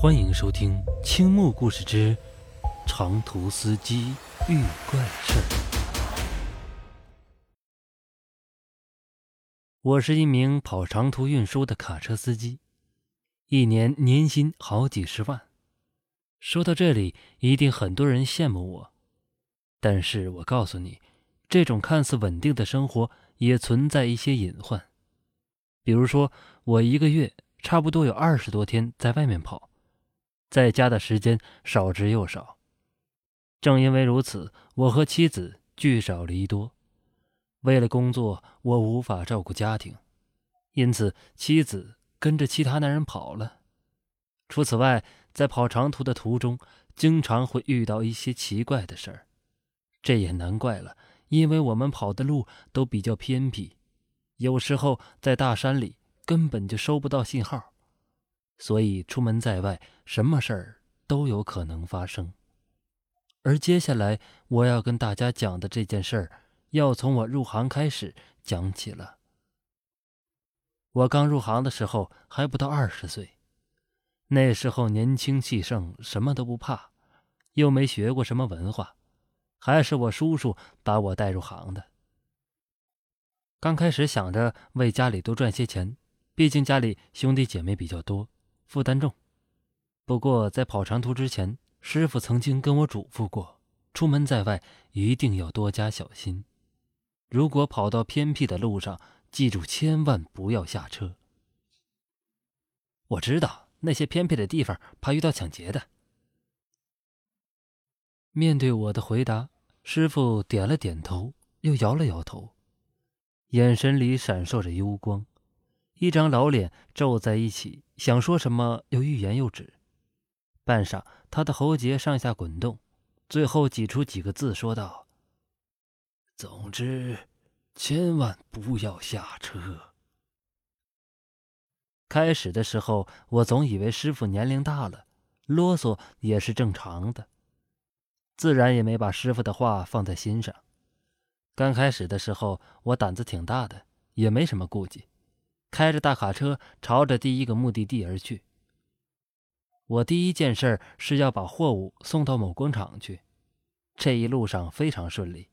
欢迎收听《青木故事之长途司机遇怪事儿》。我是一名跑长途运输的卡车司机，一年年薪好几十万。说到这里，一定很多人羡慕我，但是我告诉你，这种看似稳定的生活也存在一些隐患。比如说，我一个月差不多有二十多天在外面跑。在家的时间少之又少，正因为如此，我和妻子聚少离多。为了工作，我无法照顾家庭，因此妻子跟着其他男人跑了。除此外，在跑长途的途中，经常会遇到一些奇怪的事儿。这也难怪了，因为我们跑的路都比较偏僻，有时候在大山里根本就收不到信号。所以，出门在外，什么事儿都有可能发生。而接下来我要跟大家讲的这件事儿，要从我入行开始讲起了。我刚入行的时候还不到二十岁，那时候年轻气盛，什么都不怕，又没学过什么文化，还是我叔叔把我带入行的。刚开始想着为家里多赚些钱，毕竟家里兄弟姐妹比较多。负担重，不过在跑长途之前，师傅曾经跟我嘱咐过：出门在外一定要多加小心。如果跑到偏僻的路上，记住千万不要下车。我知道那些偏僻的地方怕遇到抢劫的。面对我的回答，师傅点了点头，又摇了摇头，眼神里闪烁着幽光。一张老脸皱在一起，想说什么又欲言又止。半晌，他的喉结上下滚动，最后挤出几个字，说道：“总之，千万不要下车。”开始的时候，我总以为师傅年龄大了，啰嗦也是正常的，自然也没把师傅的话放在心上。刚开始的时候，我胆子挺大的，也没什么顾忌。开着大卡车朝着第一个目的地而去。我第一件事是要把货物送到某工厂去。这一路上非常顺利，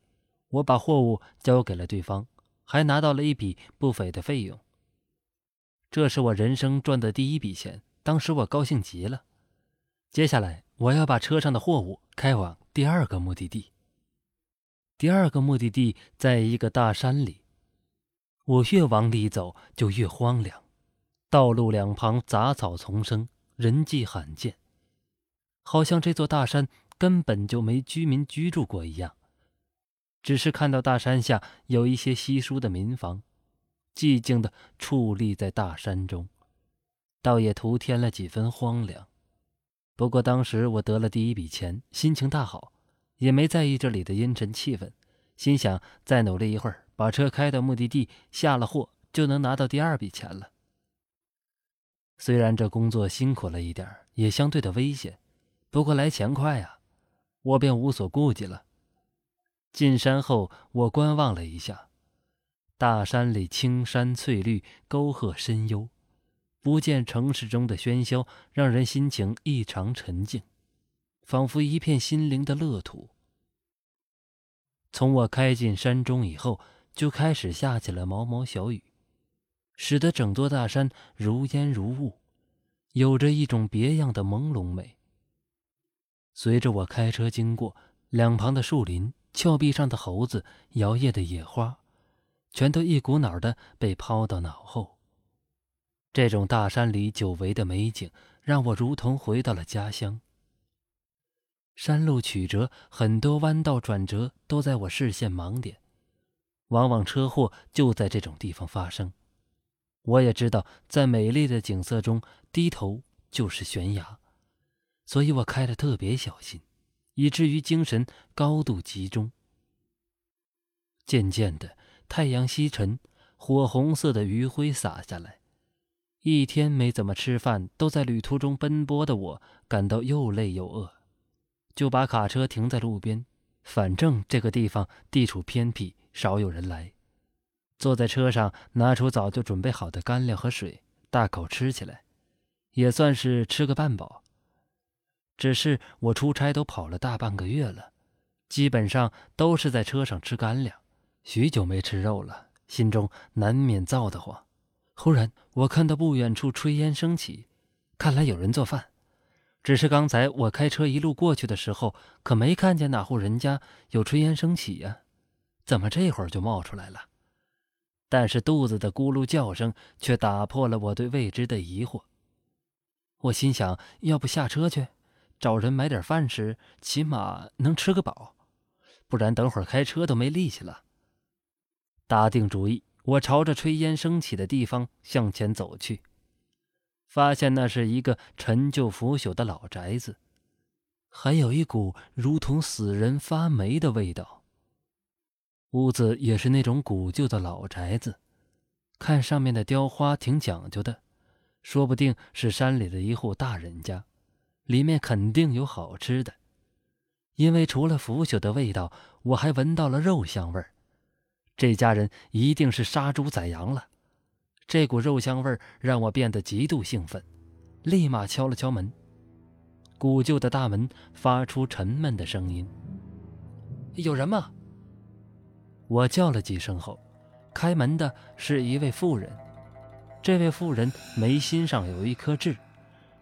我把货物交给了对方，还拿到了一笔不菲的费用。这是我人生赚的第一笔钱，当时我高兴极了。接下来我要把车上的货物开往第二个目的地。第二个目的地在一个大山里。我越往里走，就越荒凉，道路两旁杂草丛生，人迹罕见，好像这座大山根本就没居民居住过一样。只是看到大山下有一些稀疏的民房，寂静的矗立在大山中，倒也徒添了几分荒凉。不过当时我得了第一笔钱，心情大好，也没在意这里的阴沉气氛，心想再努力一会儿。把车开到目的地，下了货就能拿到第二笔钱了。虽然这工作辛苦了一点，也相对的危险，不过来钱快啊，我便无所顾忌了。进山后，我观望了一下，大山里青山翠绿，沟壑深幽，不见城市中的喧嚣，让人心情异常沉静，仿佛一片心灵的乐土。从我开进山中以后。就开始下起了毛毛小雨，使得整座大山如烟如雾，有着一种别样的朦胧美。随着我开车经过，两旁的树林、峭壁上的猴子、摇曳的野花，全都一股脑的被抛到脑后。这种大山里久违的美景，让我如同回到了家乡。山路曲折，很多弯道转折都在我视线盲点。往往车祸就在这种地方发生。我也知道，在美丽的景色中，低头就是悬崖，所以我开的特别小心，以至于精神高度集中。渐渐的，太阳西沉，火红色的余晖洒下来。一天没怎么吃饭，都在旅途中奔波的我，感到又累又饿，就把卡车停在路边。反正这个地方地处偏僻。少有人来，坐在车上，拿出早就准备好的干粮和水，大口吃起来，也算是吃个半饱。只是我出差都跑了大半个月了，基本上都是在车上吃干粮，许久没吃肉了，心中难免燥得慌。忽然，我看到不远处炊烟升起，看来有人做饭。只是刚才我开车一路过去的时候，可没看见哪户人家有炊烟升起呀？怎么这会儿就冒出来了？但是肚子的咕噜叫声却打破了我对未知的疑惑。我心想，要不下车去，找人买点饭吃，起码能吃个饱，不然等会儿开车都没力气了。打定主意，我朝着炊烟升起的地方向前走去，发现那是一个陈旧腐朽的老宅子，还有一股如同死人发霉的味道。屋子也是那种古旧的老宅子，看上面的雕花挺讲究的。说不定是山里的一户大人家，里面肯定有好吃的，因为除了腐朽的味道，我还闻到了肉香味儿。这家人一定是杀猪宰羊了，这股肉香味儿让我变得极度兴奋，立马敲了敲门。古旧的大门发出沉闷的声音：“有人吗？”我叫了几声后，开门的是一位妇人。这位妇人眉心上有一颗痣，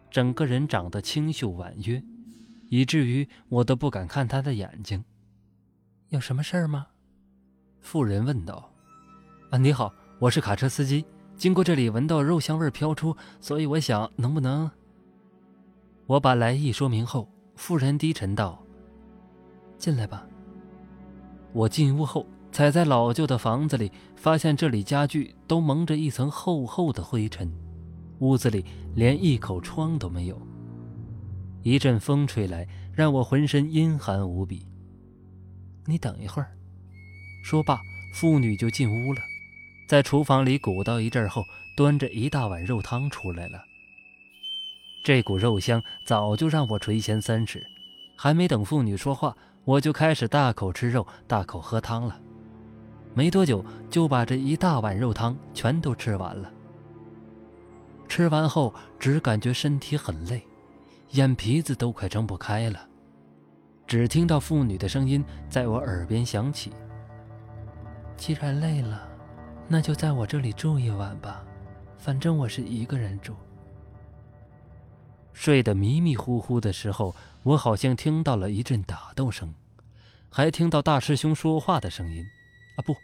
整个人长得清秀婉约，以至于我都不敢看她的眼睛。有什么事儿吗？妇人问道。啊，你好，我是卡车司机，经过这里闻到肉香味飘出，所以我想能不能……我把来意说明后，妇人低沉道：“进来吧。”我进屋后。踩在老旧的房子里，发现这里家具都蒙着一层厚厚的灰尘，屋子里连一口窗都没有。一阵风吹来，让我浑身阴寒无比。你等一会儿。说罢，妇女就进屋了，在厨房里鼓捣一阵后，端着一大碗肉汤出来了。这股肉香早就让我垂涎三尺，还没等妇女说话，我就开始大口吃肉，大口喝汤了。没多久就把这一大碗肉汤全都吃完了。吃完后只感觉身体很累，眼皮子都快睁不开了。只听到妇女的声音在我耳边响起：“既然累了，那就在我这里住一晚吧，反正我是一个人住。”睡得迷迷糊糊的时候，我好像听到了一阵打斗声，还听到大师兄说话的声音。啊不，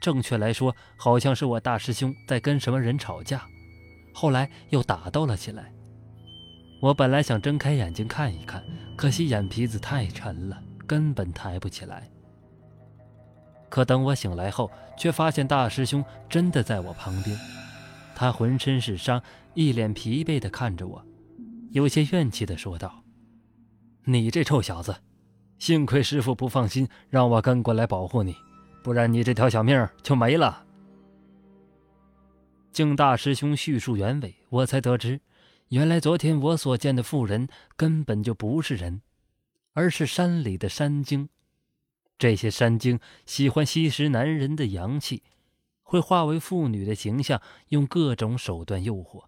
正确来说，好像是我大师兄在跟什么人吵架，后来又打斗了起来。我本来想睁开眼睛看一看，可惜眼皮子太沉了，根本抬不起来。可等我醒来后，却发现大师兄真的在我旁边，他浑身是伤，一脸疲惫地看着我，有些怨气地说道：“你这臭小子，幸亏师傅不放心，让我跟过来保护你。”不然你这条小命就没了。经大师兄叙述原委，我才得知，原来昨天我所见的妇人根本就不是人，而是山里的山精。这些山精喜欢吸食男人的阳气，会化为妇女的形象，用各种手段诱惑。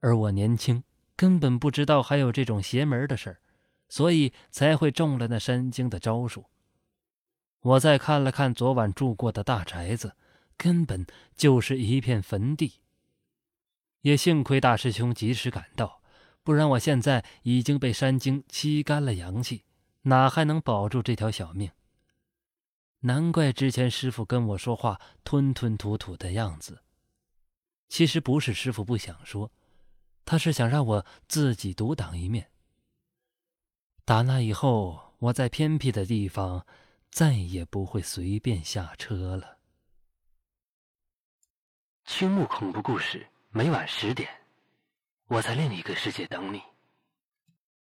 而我年轻，根本不知道还有这种邪门的事儿，所以才会中了那山精的招数。我再看了看昨晚住过的大宅子，根本就是一片坟地。也幸亏大师兄及时赶到，不然我现在已经被山精吸干了阳气，哪还能保住这条小命？难怪之前师傅跟我说话吞吞吐吐的样子。其实不是师傅不想说，他是想让我自己独当一面。打那以后，我在偏僻的地方。再也不会随便下车了。青木恐怖故事每晚十点，我在另一个世界等你。